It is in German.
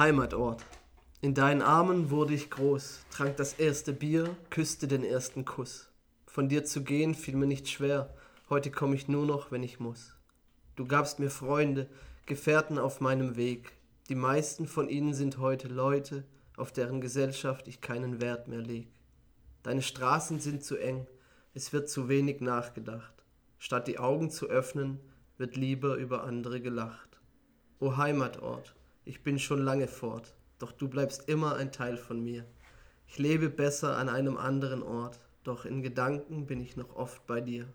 Heimatort. In deinen Armen wurde ich groß, trank das erste Bier, küsste den ersten Kuss. Von dir zu gehen fiel mir nicht schwer, heute komm ich nur noch, wenn ich muss. Du gabst mir Freunde, Gefährten auf meinem Weg. Die meisten von ihnen sind heute Leute, auf deren Gesellschaft ich keinen Wert mehr leg. Deine Straßen sind zu eng, es wird zu wenig nachgedacht. Statt die Augen zu öffnen, wird lieber über andere gelacht. O Heimatort, ich bin schon lange fort, doch du bleibst immer ein Teil von mir. Ich lebe besser an einem anderen Ort, doch in Gedanken bin ich noch oft bei dir.